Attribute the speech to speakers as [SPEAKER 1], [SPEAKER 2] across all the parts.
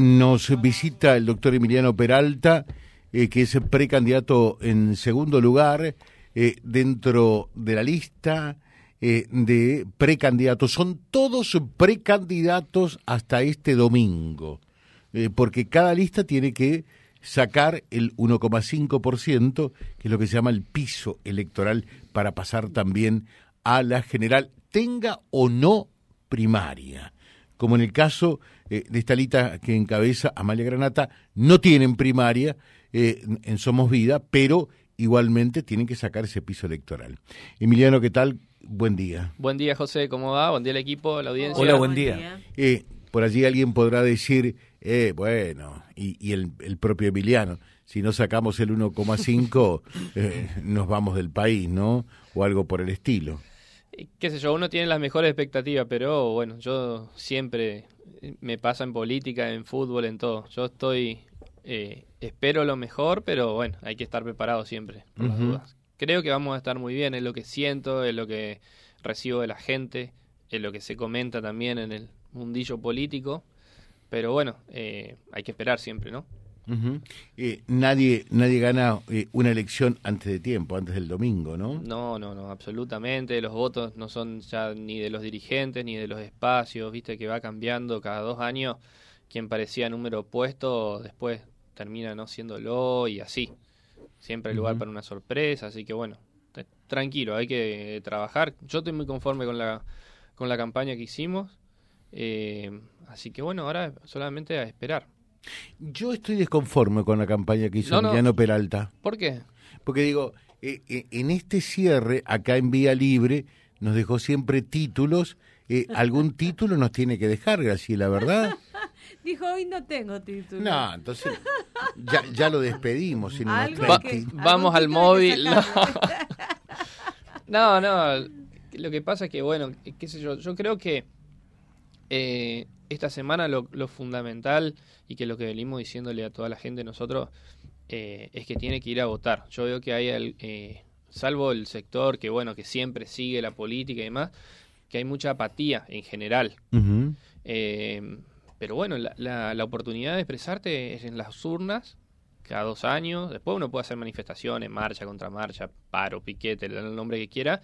[SPEAKER 1] Nos visita el doctor Emiliano Peralta, eh, que es precandidato en segundo lugar eh, dentro de la lista eh, de precandidatos. Son todos precandidatos hasta este domingo, porque cada lista tiene que sacar el 1,5%, que es lo que se llama el piso electoral, para pasar también a la general, tenga o no primaria como en el caso eh, de esta lista que encabeza Amalia Granata, no tienen primaria eh, en Somos Vida, pero igualmente tienen que sacar ese piso electoral. Emiliano, ¿qué tal? Buen día.
[SPEAKER 2] Buen día, José, ¿cómo va? Buen día al equipo, a la audiencia.
[SPEAKER 3] Hola, buen día.
[SPEAKER 1] Eh, por allí alguien podrá decir, bueno, y, el, propio Emiliano, si no sacamos el 1,5, nos vamos del país, ¿no? O algo por el estilo
[SPEAKER 2] qué sé yo, uno tiene las mejores expectativas, pero bueno, yo siempre me pasa en política, en fútbol, en todo. Yo estoy, eh, espero lo mejor, pero bueno, hay que estar preparado siempre por las dudas. Creo que vamos a estar muy bien, es lo que siento, es lo que recibo de la gente, es lo que se comenta también en el mundillo político, pero bueno, eh, hay que esperar siempre, ¿no?
[SPEAKER 1] Eh, nadie, nadie gana eh, una elección antes de tiempo, antes del domingo, ¿no?
[SPEAKER 2] No, no, no, absolutamente. Los votos no son ya ni de los dirigentes ni de los espacios, viste que va cambiando cada dos años. Quien parecía número opuesto después termina no siéndolo y así. Siempre hay lugar para una sorpresa, así que bueno, tranquilo, hay que trabajar. Yo estoy muy conforme con la, con la campaña que hicimos. Eh, así que bueno, ahora solamente a esperar.
[SPEAKER 1] Yo estoy desconforme con la campaña que hizo Emiliano Peralta.
[SPEAKER 2] ¿Por qué?
[SPEAKER 1] Porque digo, eh, eh, en este cierre, acá en Vía Libre, nos dejó siempre títulos. Eh, algún título nos tiene que dejar, Graciela, ¿verdad?
[SPEAKER 3] Dijo, hoy no tengo título.
[SPEAKER 1] No, entonces ya, ya lo despedimos.
[SPEAKER 2] vamos al móvil. No. no, Lo que pasa es que, bueno, qué sé yo, yo creo que esta semana lo, fundamental y que lo que venimos diciéndole a toda la gente nosotros eh, es que tiene que ir a votar. Yo veo que hay, eh, salvo el sector que bueno que siempre sigue la política y demás, que hay mucha apatía en general. Eh, pero bueno, la, la, oportunidad de expresarte es en las urnas cada dos años. Después uno puede hacer manifestaciones, marcha contra marcha, paro, piquete, el nombre que quiera.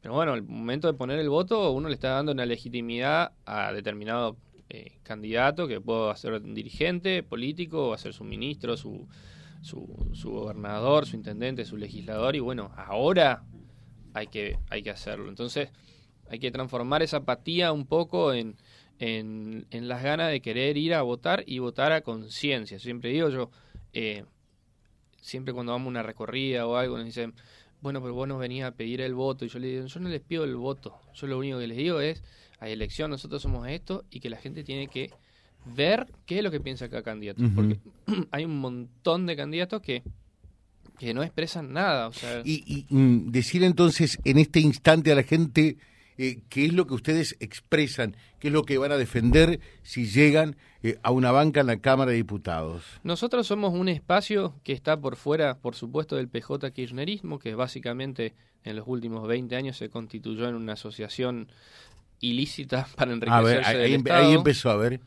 [SPEAKER 2] Pero bueno, el momento de poner el voto, uno le está dando una legitimidad a determinado eh, candidato, que puedo ser dirigente político, o hacer su ministro, su, su, gobernador, su intendente, su legislador, y bueno, ahora hay que, hay que hacerlo. Entonces, hay que transformar esa apatía un poco en, en, las ganas de querer ir a votar y votar a conciencia. Siempre digo yo, eh, siempre cuando vamos a una recorrida o algo, nos dicen, bueno, pero vos nos venís a pedir el voto, y yo le digo, yo no les pido el voto, yo lo único que les digo es hay elección, nosotros somos esto y que la gente tiene que ver qué es lo que piensa cada candidato. Porque hay un montón de candidatos que, que no expresan nada. O sea...
[SPEAKER 1] y, mm, decir entonces en este instante a la gente eh, qué es lo que ustedes expresan, qué es lo que van a defender si llegan eh, a una banca en la Cámara de Diputados.
[SPEAKER 2] Nosotros somos un espacio que está por fuera, por supuesto, del PJ Kirchnerismo, que básicamente en los últimos 20 años se constituyó en una asociación ilícita para enriquecerse
[SPEAKER 1] a ver, ahí, empezó a ver.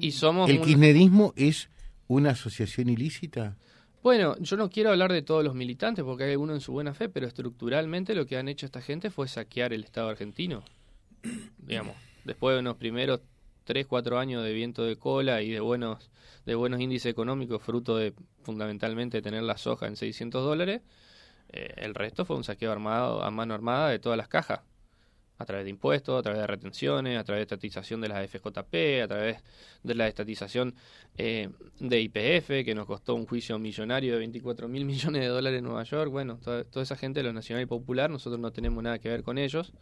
[SPEAKER 2] Y somos
[SPEAKER 1] ¿El kirchnerismo es una asociación ilícita?
[SPEAKER 2] Bueno, yo no quiero hablar de todos los militantes porque hay algunos en su buena fe, pero estructuralmente lo que han hecho esta gente fue saquear el Estado argentino. Digamos, después de unos primeros 3, 4 años de viento de cola y de buenos, de buenos índices económicos, fruto de fundamentalmente tener la soja en 600 dólares, eh, el resto fue un saqueo armado a mano armada de todas las cajas a través de impuestos, a través de retenciones, a través de estatización de las FJP, a través de la estatización eh, de IPF, que nos costó un juicio millonario de 24 mil millones de dólares en Nueva York. Bueno, toda, esa gente de lo nacional y popular, nosotros no tenemos nada que ver con ellos.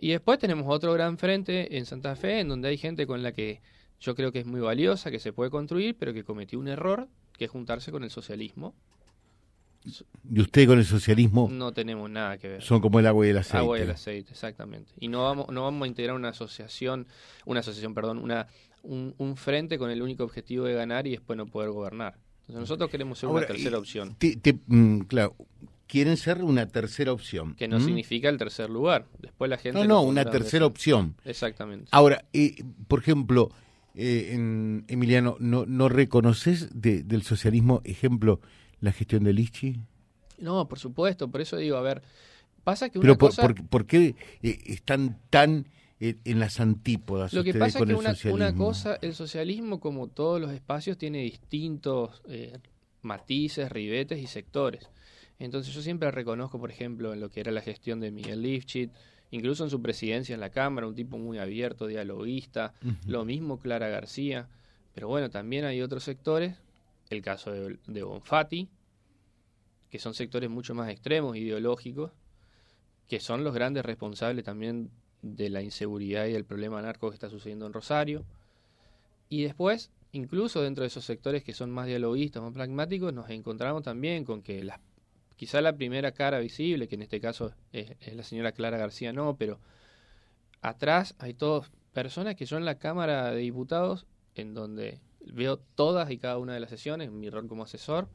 [SPEAKER 2] Y después tenemos otro gran frente en Santa Fe, en donde hay gente con la que yo creo que es muy valiosa, que se puede construir, pero que cometió un error, que es juntarse con el socialismo
[SPEAKER 1] y usted con el socialismo
[SPEAKER 2] no tenemos nada que ver.
[SPEAKER 1] Son como el agua y el aceite.
[SPEAKER 2] Agua y el aceite, exactamente. Y no vamos no vamos a integrar una asociación, una asociación, perdón, una un, frente con el único objetivo de ganar y después no poder gobernar. Entonces nosotros queremos ser una tercera opción.
[SPEAKER 1] Mm, claro, quieren ser una tercera opción.
[SPEAKER 2] Que no significa el tercer lugar. Después la gente...
[SPEAKER 1] No, no, una tercera opción.
[SPEAKER 2] Exactamente.
[SPEAKER 1] Ahora, eh, por ejemplo, eh, en- Emiliano, ¿no, no reconoces de- del socialismo, ejemplo, la gestión de Lichi?
[SPEAKER 2] No, por supuesto, por eso digo, a ver, pasa que una
[SPEAKER 1] Pero por,
[SPEAKER 2] cosa...
[SPEAKER 1] por- ¿por qué eh, están tan eh, en las antípodas
[SPEAKER 2] Lo que pasa es que una, cosa, el socialismo, como todos los espacios, tiene distintos eh, matices, ribetes y sectores. Entonces yo siempre reconozco, por ejemplo, en lo que era la gestión de Miguel Lifchit, incluso en su presidencia en la Cámara, un tipo muy abierto, dialoguista, lo mismo Clara García, pero bueno, también hay otros sectores, el caso de, de Bonfatti, que son sectores mucho más extremos, ideológicos, que son los grandes responsables también de la inseguridad y del problema narco que está sucediendo en Rosario. Y después, incluso dentro de esos sectores que son más dialoguistas, más pragmáticos, nos encontramos también con que la, quizá la primera cara visible, que en este caso es, la señora Clara García, no, pero atrás hay todas personas que yo en la Cámara de Diputados, en donde veo todas y cada una de las sesiones, mi rol como asesor,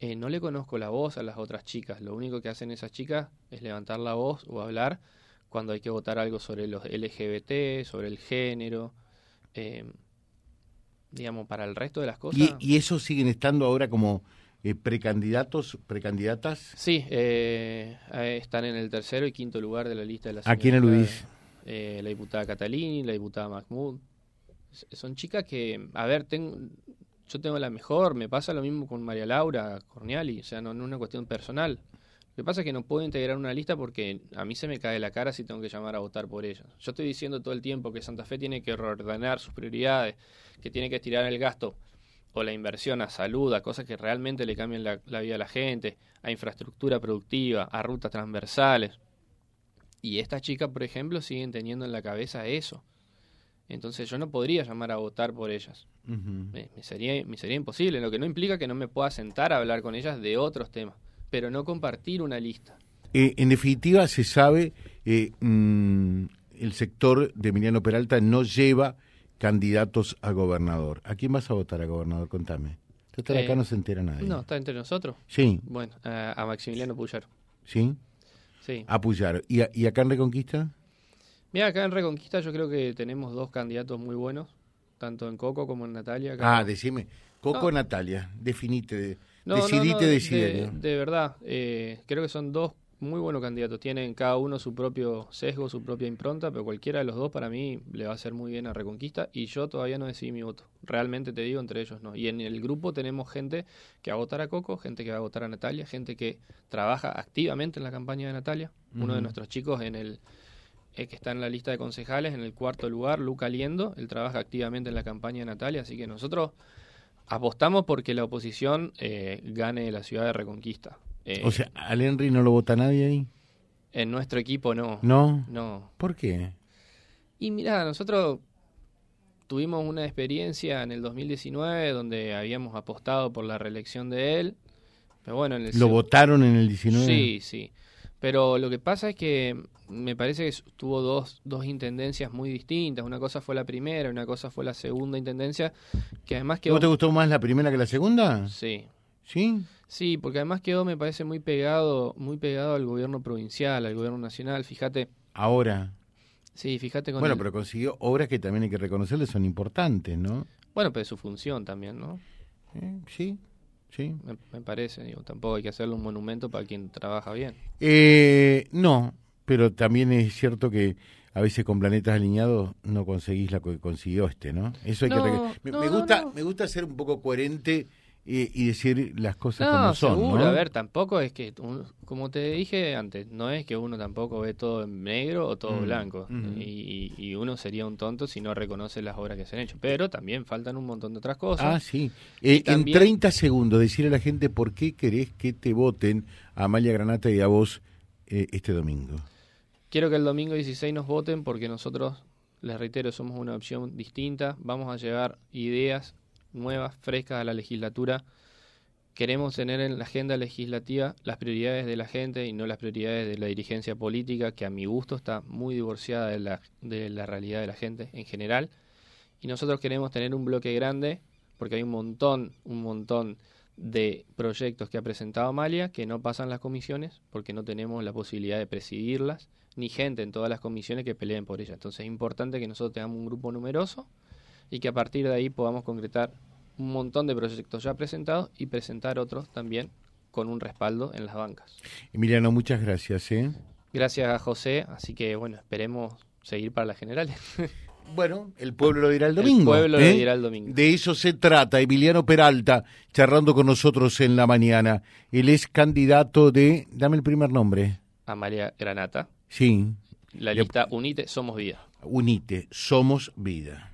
[SPEAKER 2] eh, no le conozco la voz a las otras chicas. Lo único que hacen esas chicas es levantar la voz o hablar cuando hay que votar algo sobre los LGBT, sobre el género. eh, digamos, para el resto de las cosas.
[SPEAKER 1] ¿Y, y esos siguen estando ahora como eh, precandidatos, precandidatas?
[SPEAKER 2] Sí, eh, eh, están en el tercero y quinto lugar de la lista de las
[SPEAKER 1] ¿A quién aludís?
[SPEAKER 2] eh, la diputada Catalini, la diputada Mahmoud. Son chicas que, a ver, tengo, yo tengo la mejor, me pasa lo mismo con María Laura Corniali, o sea, no, es una cuestión personal. Lo que pasa es que no puedo integrar una lista porque a mí se me cae la cara si tengo que llamar a votar por ellos. Yo estoy diciendo todo el tiempo que Santa Fe tiene que reordenar sus prioridades, que tiene que estirar el gasto o la inversión a salud, a cosas que realmente le cambien la, la vida a la gente, a infraestructura productiva, a rutas transversales. Y estas chicas, por ejemplo, siguen teniendo en la cabeza eso. Entonces yo no podría llamar a votar por ellas. Me, me sería, me sería imposible, lo que no implica que no me pueda sentar a hablar con ellas de otros temas, pero no compartir una lista.
[SPEAKER 1] Eh, en definitiva, se sabe, eh, mm, el sector de Emiliano Peralta no lleva candidatos a gobernador. ¿A quién vas a votar a gobernador? Contame. Total, acá
[SPEAKER 2] Eh,
[SPEAKER 1] no se entera nadie.
[SPEAKER 2] No, está entre nosotros.
[SPEAKER 1] Sí,
[SPEAKER 2] Bueno, a, a Maximiliano Puyaro.
[SPEAKER 1] sí,
[SPEAKER 2] Sí.
[SPEAKER 1] a Puyaro. ¿Y, a- ¿Y acá en Reconquista?
[SPEAKER 2] Mira, acá en Reconquista yo creo que tenemos dos candidatos muy buenos, tanto en Coco como en Natalia. Acá-
[SPEAKER 1] Ah, decime. Coco
[SPEAKER 2] No.
[SPEAKER 1] Natalia, definite, de-
[SPEAKER 2] No,
[SPEAKER 1] decidite,
[SPEAKER 2] no, de, de verdad, eh, creo que son dos muy buenos candidatos. Tienen cada uno su propio sesgo, su propia impronta, pero cualquiera de los dos para mí le va a hacer muy bien a Reconquista y yo todavía no decidí mi voto. Realmente te digo, entre ellos no. Y en el grupo tenemos gente que va a votar a Coco, gente que va a votar a Natalia, gente que trabaja activamente en la campaña de Natalia. Uno de nuestros chicos en el eh, que está en la lista de concejales, en el cuarto lugar, Luca Liendo, él trabaja activamente en la campaña de Natalia, así que nosotros apostamos porque la oposición eh, gane la ciudad de Reconquista. Eh,
[SPEAKER 1] O sea, ¿al Henry no lo vota nadie ahí?
[SPEAKER 2] en nuestro equipo no.
[SPEAKER 1] ¿No?
[SPEAKER 2] No.
[SPEAKER 1] ¿Por qué?
[SPEAKER 2] Y mira, nosotros tuvimos una experiencia en el 2019 donde habíamos apostado por la reelección de él. Pero bueno, en el
[SPEAKER 1] ¿Lo votaron en el 19?
[SPEAKER 2] Sí, sí. Pero lo que pasa es que me parece que tuvo dos, dos intendencias muy distintas. Una cosa fue la primera, una cosa fue la segunda intendencia, que además quedó...
[SPEAKER 1] ¿Vos te gustó más la primera que la segunda?
[SPEAKER 2] Sí,
[SPEAKER 1] ¿Sí?
[SPEAKER 2] sí, porque además quedó, me parece, muy pegado, muy pegado al gobierno provincial, al gobierno nacional. Fíjate,
[SPEAKER 1] Ahora.
[SPEAKER 2] sí, fíjate con
[SPEAKER 1] Bueno,
[SPEAKER 2] el-
[SPEAKER 1] pero consiguió obras que también hay que reconocerle son importantes, ¿no?
[SPEAKER 2] Bueno, pero su función también, ¿no?
[SPEAKER 1] Eh, sí, sí.
[SPEAKER 2] Me, me parece, digo, tampoco hay que hacerle un monumento para quien trabaja bien.
[SPEAKER 1] Eh, no, pero también es cierto que a veces con planetas alineados no conseguís lo que consiguió este, ¿no? Eso hay
[SPEAKER 2] No,
[SPEAKER 1] que me,
[SPEAKER 2] no,
[SPEAKER 1] me gusta,
[SPEAKER 2] no.
[SPEAKER 1] me gusta ser un poco coherente y decir las cosas
[SPEAKER 2] No,
[SPEAKER 1] como son,
[SPEAKER 2] seguro,
[SPEAKER 1] ¿no?
[SPEAKER 2] a ver, tampoco es que, como te dije antes, no es que uno tampoco ve todo en negro o todo
[SPEAKER 1] Mm,
[SPEAKER 2] blanco.
[SPEAKER 1] ujú.
[SPEAKER 2] y, y uno sería un tonto si no reconoce las obras que se han hecho. Pero también faltan un montón de otras cosas.
[SPEAKER 1] Ah, sí. Eh,
[SPEAKER 2] también-
[SPEAKER 1] En 30 segundos, decirle a la gente por qué querés que te voten a Amalia Granata y a vos eh, este domingo.
[SPEAKER 2] Quiero que el domingo 16 nos voten porque nosotros, les reitero, somos una opción distinta. Vamos a llevar ideas nuevas, frescas a la legislatura. Queremos tener en la agenda legislativa las prioridades de la gente y no las prioridades de la dirigencia política, que a mi gusto está muy divorciada de la, de la realidad de la gente en general. Y nosotros queremos tener un bloque grande, porque hay un montón, un montón de proyectos que ha presentado Amalia que no pasan las comisiones porque no tenemos la posibilidad de presidirlas, ni gente en todas las comisiones que peleen por ellas. Entonces es importante que nosotros tengamos un grupo numeroso y que a partir de ahí podamos concretar un montón de proyectos ya presentados y presentar otros también con un respaldo en las bancas.
[SPEAKER 1] Emiliano, muchas gracias. ¿eh?
[SPEAKER 2] Gracias a José, así que bueno, esperemos seguir para las generales.
[SPEAKER 1] Bueno, el pueblo lo dirá el domingo.
[SPEAKER 2] El pueblo
[SPEAKER 1] ¿eh?
[SPEAKER 2] lo dirá el domingo.
[SPEAKER 1] De eso se trata. Emiliano Peralta, charlando con nosotros en la mañana. Él es candidato de. Dame el primer nombre.
[SPEAKER 2] Amalia Granata.
[SPEAKER 1] Sí.
[SPEAKER 2] La lista Unite Somos Vida.
[SPEAKER 1] Unite, Somos Vida.